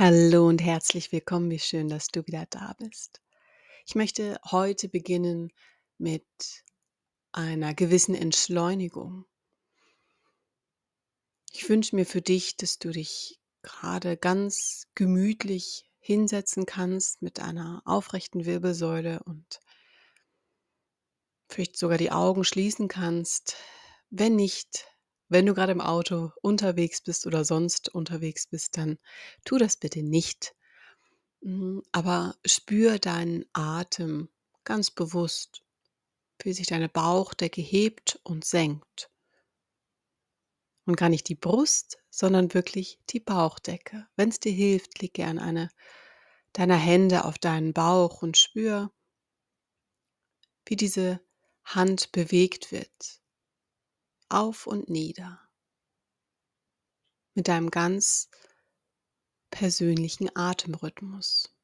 Hallo und herzlich willkommen. Wie schön, dass du wieder da bist. Ich möchte heute beginnen mit einer gewissen Entschleunigung. Ich wünsche mir für dich, dass du dich gerade ganz gemütlich hinsetzen kannst mit einer aufrechten Wirbelsäule und vielleicht sogar die Augen schließen kannst. Wenn nicht, wenn du gerade im Auto unterwegs bist oder sonst unterwegs bist, dann tu das bitte nicht. Mhm, aber spür deinen Atem ganz bewusst, wie sich deine Bauchdecke hebt und senkt. Und gar nicht die Brust, sondern wirklich die Bauchdecke. Wenn es dir hilft, leg gern eine deiner Hände auf deinen Bauch und spür, wie diese Hand bewegt wird. Auf und nieder. Mit deinem ganz persönlichen Atemrhythmus.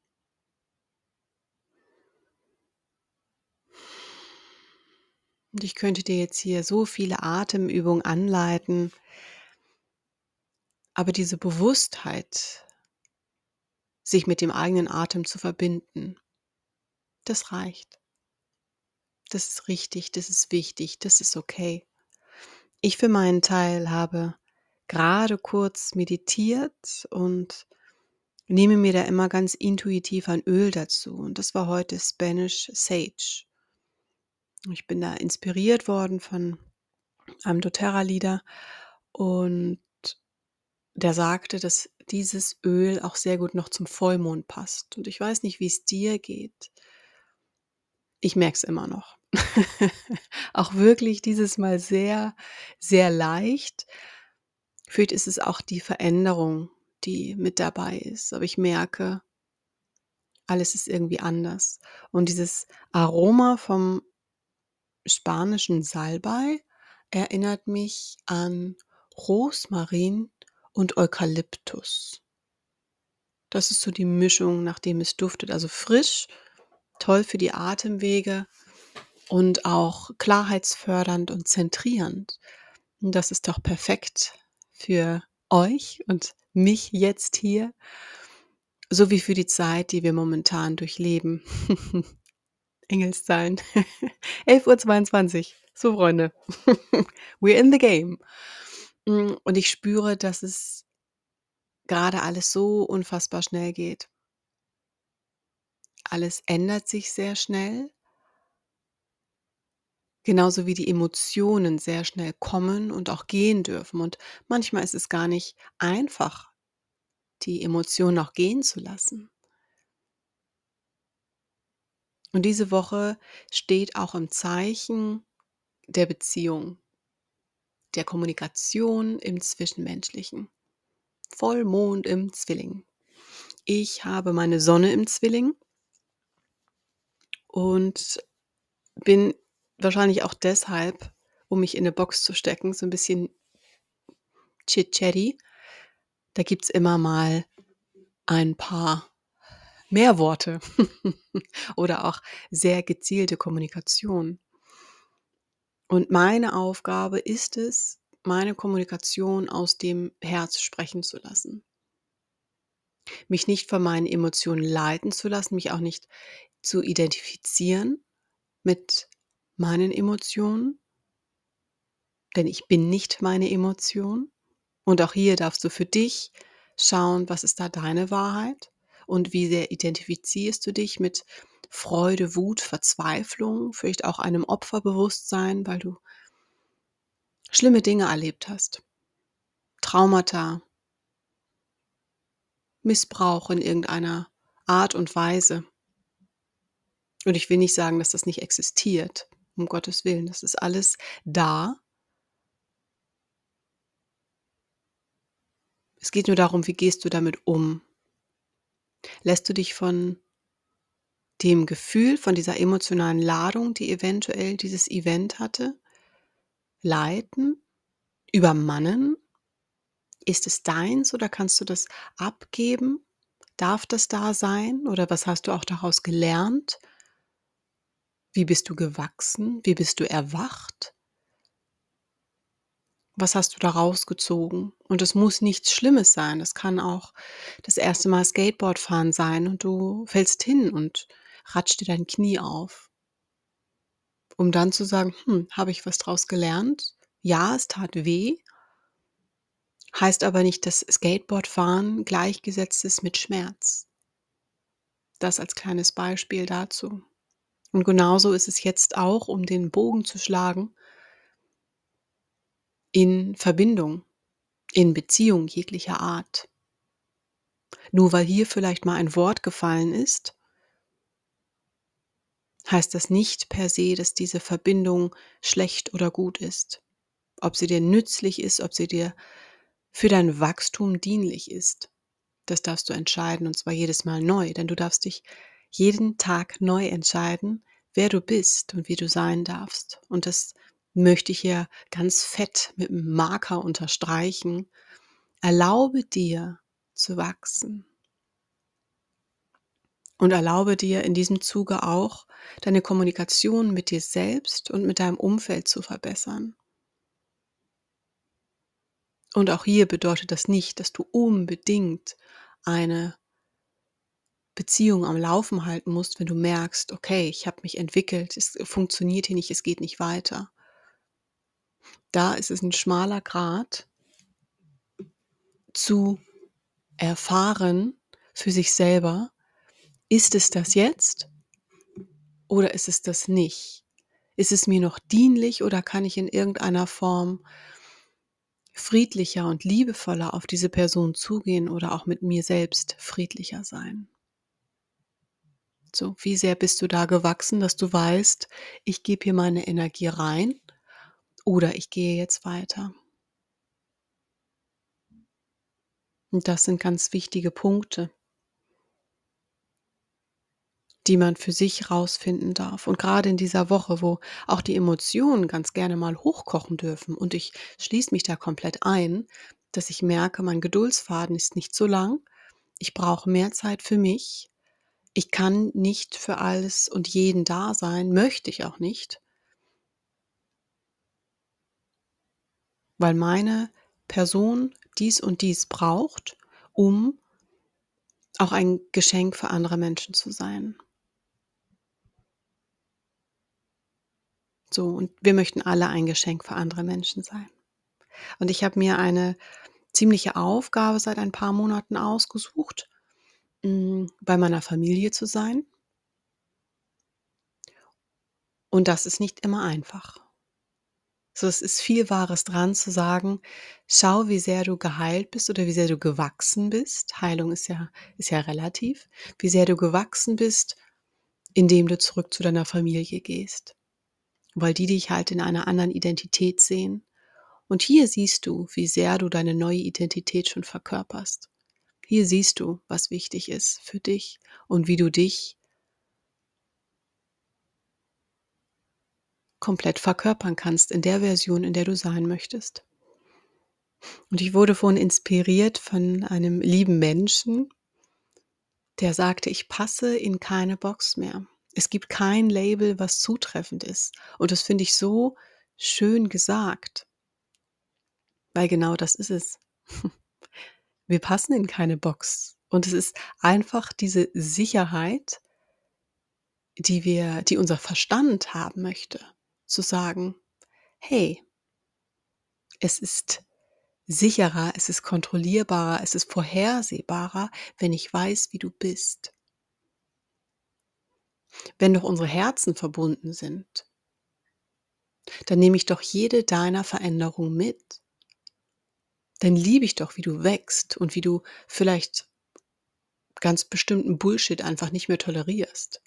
Und ich könnte dir jetzt hier so viele Atemübungen anleiten, aber diese Bewusstheit, sich mit dem eigenen Atem zu verbinden, das reicht. Das ist richtig, das ist wichtig, das ist okay. Ich für meinen Teil habe gerade kurz meditiert und nehme mir da immer ganz intuitiv ein Öl dazu. Und das war heute Spanish Sage. Ich bin da inspiriert worden von einem doTERRA-Leader und der sagte, dass dieses Öl auch sehr gut noch zum Vollmond passt. Und ich weiß nicht, wie es dir geht. Ich merke es immer noch. auch wirklich dieses Mal sehr, sehr leicht. Vielleicht ist es auch die Veränderung, die mit dabei ist. Aber ich merke, alles ist irgendwie anders. Und dieses Aroma vom spanischen Salbei erinnert mich an Rosmarin und Eukalyptus. Das ist so die Mischung, nachdem es duftet. Also frisch, toll für die Atemwege und auch klarheitsfördernd und zentrierend. Und das ist doch perfekt für euch und mich jetzt hier, sowie für die Zeit, die wir momentan durchleben. Engelszahlen. 11.22 Uhr. So, Freunde. We're in the game. Mm, und ich spüre, dass es gerade alles so unfassbar schnell geht. Alles ändert sich sehr schnell. Genauso wie die Emotionen sehr schnell kommen und auch gehen dürfen. Und manchmal ist es gar nicht einfach, die Emotionen auch gehen zu lassen. Und diese Woche steht auch im Zeichen der Beziehung, der Kommunikation im Zwischenmenschlichen. Vollmond im Zwilling. Ich habe meine Sonne im Zwilling und bin wahrscheinlich auch deshalb, um mich in eine Box zu stecken, so ein bisschen chit-chatty. Da gibt es immer mal ein paar mehr Worte oder auch sehr gezielte Kommunikation. Und meine Aufgabe ist es, meine Kommunikation aus dem Herz sprechen zu lassen. Mich nicht von meinen Emotionen leiten zu lassen, mich auch nicht zu identifizieren mit meinen Emotionen, denn ich bin nicht meine Emotion. Und auch hier darfst du für dich schauen, was ist da deine Wahrheit und wie sehr identifizierst du dich mit Freude, Wut, Verzweiflung, vielleicht auch einem Opferbewusstsein, weil du schlimme Dinge erlebt hast. Traumata, Missbrauch in irgendeiner Art und Weise. Und ich will nicht sagen, dass das nicht existiert um Gottes Willen. Das ist alles da. Es geht nur darum, wie gehst du damit um? Lässt du dich von dem Gefühl, von dieser emotionalen Ladung, die eventuell dieses Event hatte, leiten, übermannen? Ist es deins oder kannst du das abgeben? Darf das da sein oder was hast du auch daraus gelernt? Wie bist du gewachsen? Wie bist du erwacht? Was hast du da rausgezogen? Und es muss nichts Schlimmes sein. Das kann auch das erste Mal Skateboard fahren sein und du fällst hin und ratscht dir dein Knie auf. Um dann zu sagen, hm, habe ich was draus gelernt? Ja, es tat weh. Heißt aber nicht, dass Skateboardfahren gleichgesetzt ist mit Schmerz. Das als kleines Beispiel dazu. Und genauso ist es jetzt auch, um den Bogen zu schlagen, in Verbindung, in Beziehung jeglicher Art. Nur weil hier vielleicht mal ein Wort gefallen ist, heißt das nicht per se, dass diese Verbindung schlecht oder gut ist. Ob sie dir nützlich ist, ob sie dir für dein Wachstum dienlich ist, das darfst du entscheiden und zwar jedes Mal neu, denn du darfst dich jeden Tag neu entscheiden, wer du bist und wie du sein darfst. Und das möchte ich hier ganz fett mit einem Marker unterstreichen. Erlaube dir zu wachsen. Und erlaube dir in diesem Zuge auch, deine Kommunikation mit dir selbst und mit deinem Umfeld zu verbessern. Und auch hier bedeutet das nicht, dass du unbedingt eine Beziehung am Laufen halten musst, wenn du merkst, okay, ich habe mich entwickelt, es funktioniert hier nicht, es geht nicht weiter da ist es ein schmaler Grat zu erfahren für sich selber, ist es das jetzt oder ist es das nicht? Ist es mir noch dienlich oder kann ich in irgendeiner Form friedlicher und liebevoller auf diese Person zugehen oder auch mit mir selbst friedlicher sein? So, wie sehr bist du da gewachsen, dass du weißt, ich gebe hier meine Energie rein oder ich gehe jetzt weiter. Und das sind ganz wichtige Punkte, die man für sich rausfinden darf. Und gerade in dieser Woche, wo auch die Emotionen ganz gerne mal hochkochen dürfen und ich schließe mich da komplett ein, dass ich merke, mein Geduldsfaden ist nicht so lang. Ich brauche mehr Zeit für mich. Ich kann nicht für alles und jeden da sein, möchte ich auch nicht. weil meine Person dies und dies braucht, um auch ein Geschenk für andere Menschen zu sein. So, und wir möchten alle ein Geschenk für andere Menschen sein. Und ich habe mir eine ziemliche Aufgabe seit ein paar Monaten ausgesucht, mm, bei meiner Familie zu sein. Und das ist nicht immer einfach. So, es ist viel Wahres dran zu sagen, schau, wie sehr du geheilt bist oder wie sehr du gewachsen bist. Heilung ist ja, ist ja relativ. Wie sehr du gewachsen bist, indem du zurück zu deiner Familie gehst. Weil die dich halt in einer anderen Identität sehen. Und hier siehst du, wie sehr du deine neue Identität schon verkörperst. Hier siehst du, was wichtig ist für dich und wie du dich komplett verkörpern kannst in der Version, in der du sein möchtest. Und ich wurde vorhin inspiriert von einem lieben Menschen, der sagte, ich passe in keine Box mehr. Es gibt kein Label, was zutreffend ist. Und das finde ich so schön gesagt, weil genau das ist es. Wir passen in keine Box. Und es ist einfach diese Sicherheit, die wir, die unser Verstand haben möchte zu sagen, hey, es ist sicherer, es ist kontrollierbarer, es ist vorhersehbarer, wenn ich weiß, wie du bist. Wenn doch unsere Herzen verbunden sind, dann nehme ich doch jede deiner Veränderung mit. Dann liebe ich doch, wie du wächst und wie du vielleicht ganz bestimmten Bullshit einfach nicht mehr tolerierst.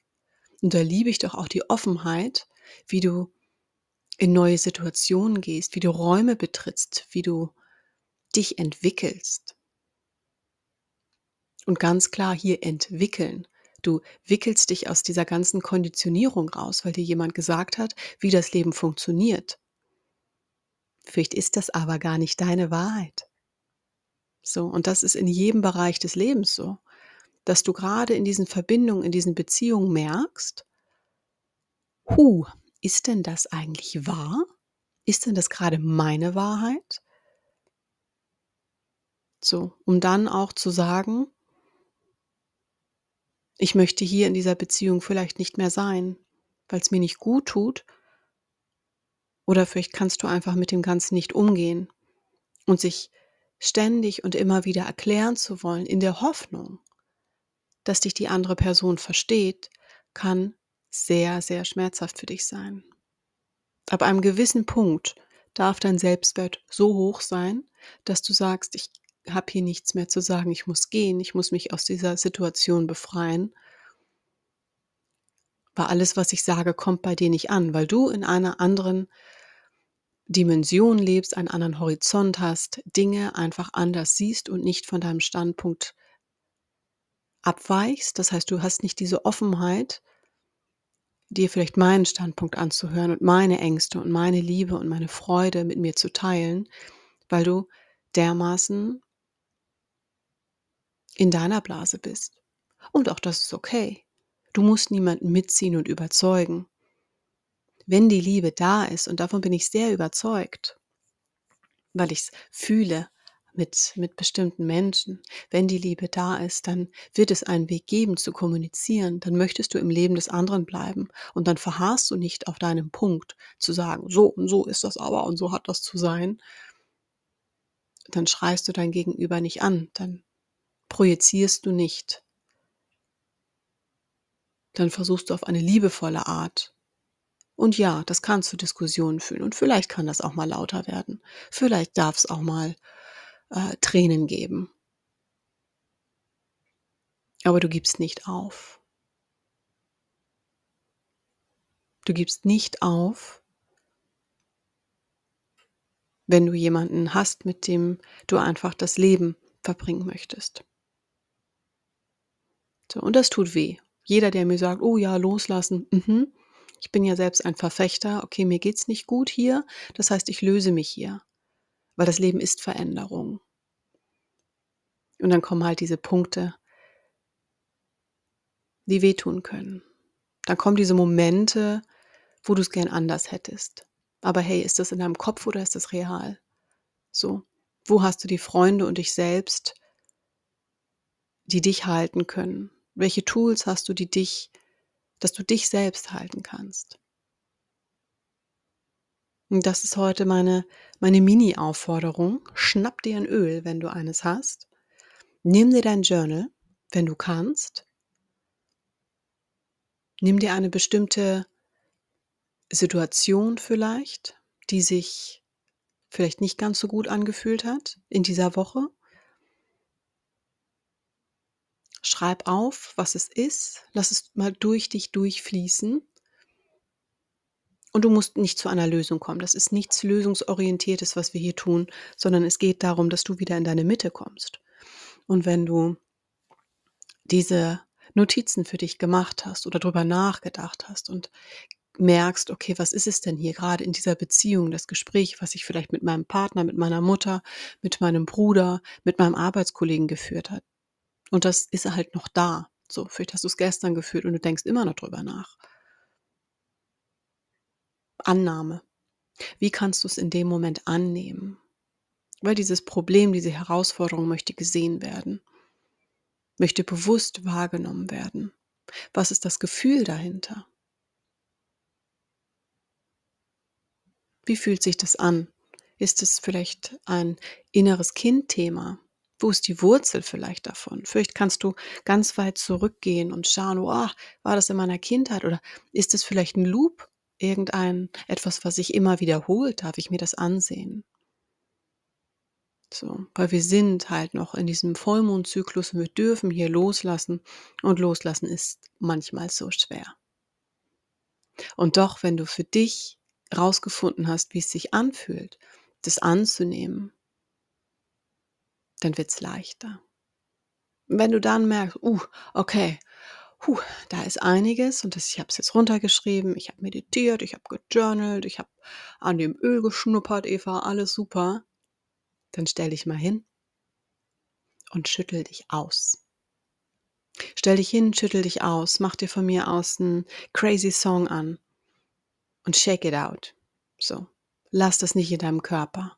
Und da liebe ich doch auch die Offenheit, wie du in neue Situationen gehst, wie du Räume betrittst, wie du dich entwickelst. Und ganz klar hier entwickeln. Du wickelst dich aus dieser ganzen Konditionierung raus, weil dir jemand gesagt hat, wie das Leben funktioniert. Vielleicht ist das aber gar nicht deine Wahrheit. So, und das ist in jedem Bereich des Lebens so, dass du gerade in diesen Verbindungen, in diesen Beziehungen merkst, hu, ist denn das eigentlich wahr? ist denn das gerade meine Wahrheit? So, um dann auch zu sagen, ich möchte hier in dieser Beziehung vielleicht nicht mehr sein, weil es mir nicht gut tut. Oder vielleicht kannst du einfach mit dem Ganzen nicht umgehen und sich ständig und immer wieder erklären zu wollen, in der Hoffnung, dass dich die andere Person versteht, kann sehr, sehr schmerzhaft für dich sein. Ab einem gewissen Punkt darf dein Selbstwert so hoch sein, dass du sagst, ich habe hier nichts mehr zu sagen, ich muss gehen, ich muss mich aus dieser Situation befreien. Weil alles, was ich sage, kommt bei dir nicht an, weil du in einer anderen Dimension lebst, einen anderen Horizont hast, Dinge einfach anders siehst und nicht von deinem Standpunkt abweichst. Das heißt, du hast nicht diese Offenheit, dir vielleicht meinen Standpunkt anzuhören und meine Ängste und meine Liebe und meine Freude mit mir zu teilen, weil du dermaßen in deiner Blase bist. Und auch das ist okay. Du musst niemanden mitziehen und überzeugen. Wenn die Liebe da ist, und davon bin ich sehr überzeugt, weil ich es fühle mit, mit bestimmten Menschen, wenn die Liebe da ist, dann wird es einen Weg geben zu kommunizieren, dann möchtest du im Leben des anderen bleiben und dann verharrst du nicht auf deinem Punkt zu sagen, so und so ist das aber und so hat das zu sein, dann schreist du dein Gegenüber nicht an, dann projizierst du nicht. Dann versuchst du auf eine liebevolle Art. Und ja, das kann zu Diskussionen führen. Und vielleicht kann das auch mal lauter werden. Vielleicht darf es auch mal äh, Tränen geben. Aber du gibst nicht auf. Du gibst nicht auf, wenn du jemanden hast, mit dem du einfach das Leben verbringen möchtest. So, und das tut weh. Jeder, der mir sagt, oh ja, loslassen, mhm. Ich bin ja selbst ein Verfechter, okay, mir geht's nicht gut hier, das heißt, ich löse mich hier, weil das Leben ist Veränderung. Und dann kommen halt diese Punkte, die wehtun können. Dann kommen diese Momente, wo du es gern anders hättest. Aber hey, ist das in deinem Kopf oder ist das real? So, wo hast du die Freunde und dich selbst, die dich halten können? Welche Tools hast du, die dich, dass du dich selbst halten kannst? Und das ist heute meine, meine Mini-Aufforderung. Schnapp dir ein Öl, wenn du eines hast. Nimm dir dein Journal, wenn du kannst. Nimm dir eine bestimmte Situation vielleicht, die sich vielleicht nicht ganz so gut angefühlt hat in dieser Woche Schreib auf, was es ist, lass es mal durch dich durchfließen. Und du musst nicht zu einer Lösung kommen. Das ist nichts Lösungsorientiertes, was wir hier tun, sondern es geht darum, dass du wieder in deine Mitte kommst. Und wenn du diese Notizen für dich gemacht hast oder darüber nachgedacht hast und merkst, okay, was ist es denn hier gerade in dieser Beziehung, das Gespräch, was ich vielleicht mit meinem Partner, mit meiner Mutter, mit meinem Bruder, mit meinem Arbeitskollegen geführt hat, und das ist halt noch da. So, vielleicht hast du es gestern gefühlt und du denkst immer noch drüber nach. Annahme. Wie kannst du es in dem Moment annehmen? Weil dieses Problem, diese Herausforderung möchte gesehen werden, möchte bewusst wahrgenommen werden. Was ist das Gefühl dahinter? Wie fühlt sich das an? Ist es vielleicht ein inneres Kindthema? Wo ist die Wurzel vielleicht davon? Vielleicht kannst du ganz weit zurückgehen und schauen, oh, war das in meiner Kindheit oder ist es vielleicht ein Loop, irgendein etwas, was sich immer wiederholt? Darf ich mir das ansehen? So, weil wir sind halt noch in diesem Vollmondzyklus und wir dürfen hier loslassen und loslassen ist manchmal so schwer. Und doch, wenn du für dich rausgefunden hast, wie es sich anfühlt, das anzunehmen, dann wird es leichter. Wenn du dann merkst, uh, okay, huh, da ist einiges und das, ich habe es jetzt runtergeschrieben, ich habe meditiert, ich habe gejournalt, ich habe an dem Öl geschnuppert, Eva, alles super, dann stell dich mal hin und schüttel dich aus. Stell dich hin, schüttel dich aus, mach dir von mir aus einen crazy Song an und shake it out. So. Lass das nicht in deinem Körper.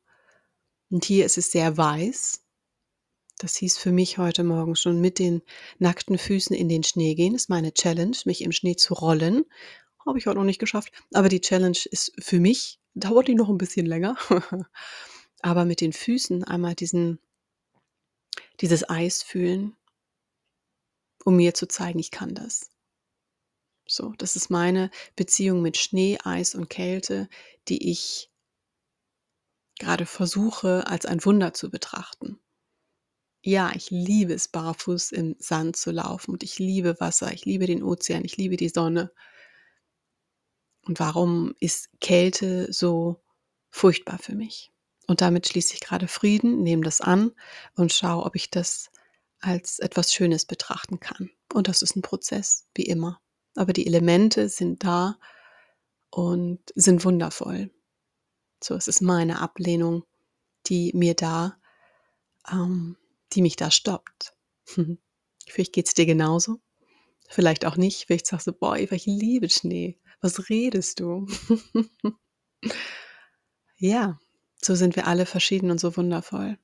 Und hier ist es sehr weiß. Das hieß für mich heute Morgen schon mit den nackten Füßen in den Schnee gehen. Das ist meine Challenge, mich im Schnee zu rollen. Habe ich heute noch nicht geschafft. Aber die Challenge ist für mich, dauert die noch ein bisschen länger. Aber mit den Füßen einmal diesen, dieses Eis fühlen, um mir zu zeigen, ich kann das. So, das ist meine Beziehung mit Schnee, Eis und Kälte, die ich gerade versuche als ein Wunder zu betrachten. Ja, ich liebe es, barfuß im Sand zu laufen und ich liebe Wasser, ich liebe den Ozean, ich liebe die Sonne. Und warum ist Kälte so furchtbar für mich? Und damit schließe ich gerade Frieden, nehme das an und schaue, ob ich das als etwas Schönes betrachten kann. Und das ist ein Prozess, wie immer. Aber die Elemente sind da und sind wundervoll. So, es ist meine Ablehnung, die mir da, ähm, die mich da stoppt. Vielleicht geht es dir genauso. Vielleicht auch nicht. Vielleicht sagst du, boah, Eva, ich liebe Schnee. Was redest du? ja, so sind wir alle verschieden und so wundervoll.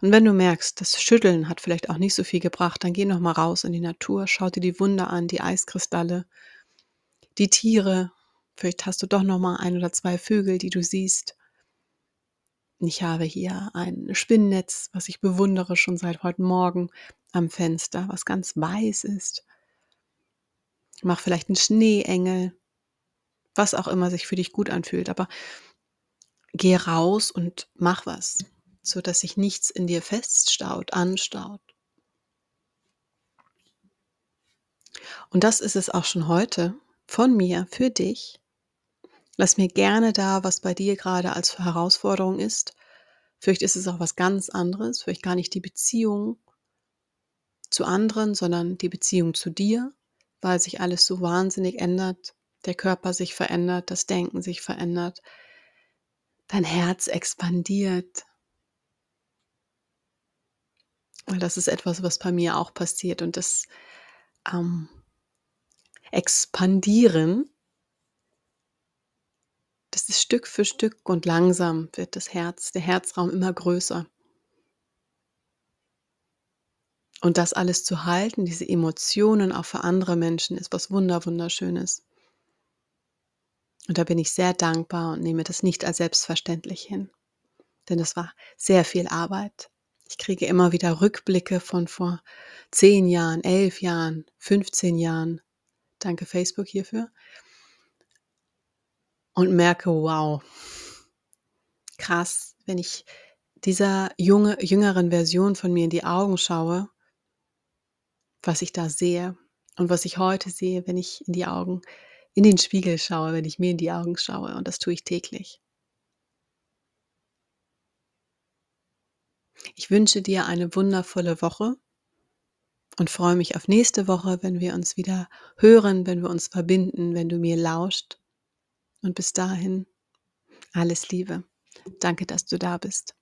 Und wenn du merkst, das Schütteln hat vielleicht auch nicht so viel gebracht, dann geh noch mal raus in die Natur, schau dir die Wunder an, die Eiskristalle, die Tiere. Vielleicht hast du doch noch mal ein oder zwei Vögel, die du siehst. Ich habe hier ein Spinnennetz, was ich bewundere schon seit heute Morgen am Fenster, was ganz weiß ist. Mach vielleicht einen Schneeengel, was auch immer sich für dich gut anfühlt, aber geh raus und mach was so dass sich nichts in dir feststaut, anstaut. Und das ist es auch schon heute von mir für dich. Lass mir gerne da, was bei dir gerade als Herausforderung ist. Vielleicht ist es auch was ganz anderes, vielleicht gar nicht die Beziehung zu anderen, sondern die Beziehung zu dir, weil sich alles so wahnsinnig ändert, der Körper sich verändert, das Denken sich verändert, dein Herz expandiert, weil das ist etwas, was bei mir auch passiert und das ähm, Expandieren, Stück für Stück und langsam wird das Herz, der Herzraum immer größer. Und das alles zu halten, diese Emotionen auch für andere Menschen, ist was wunder wunderschönes. Und da bin ich sehr dankbar und nehme das nicht als selbstverständlich hin. Denn das war sehr viel Arbeit, ich kriege immer wieder Rückblicke von vor zehn Jahren, elf Jahren, 15 Jahren. Danke Facebook hierfür. Und merke, wow, krass, wenn ich dieser junge, jüngeren Version von mir in die Augen schaue, was ich da sehe und was ich heute sehe, wenn ich in die Augen, in den Spiegel schaue, wenn ich mir in die Augen schaue. Und das tue ich täglich. Ich wünsche dir eine wundervolle Woche und freue mich auf nächste Woche, wenn wir uns wieder hören, wenn wir uns verbinden, wenn du mir lauscht. Und bis dahin alles Liebe. Danke, dass du da bist.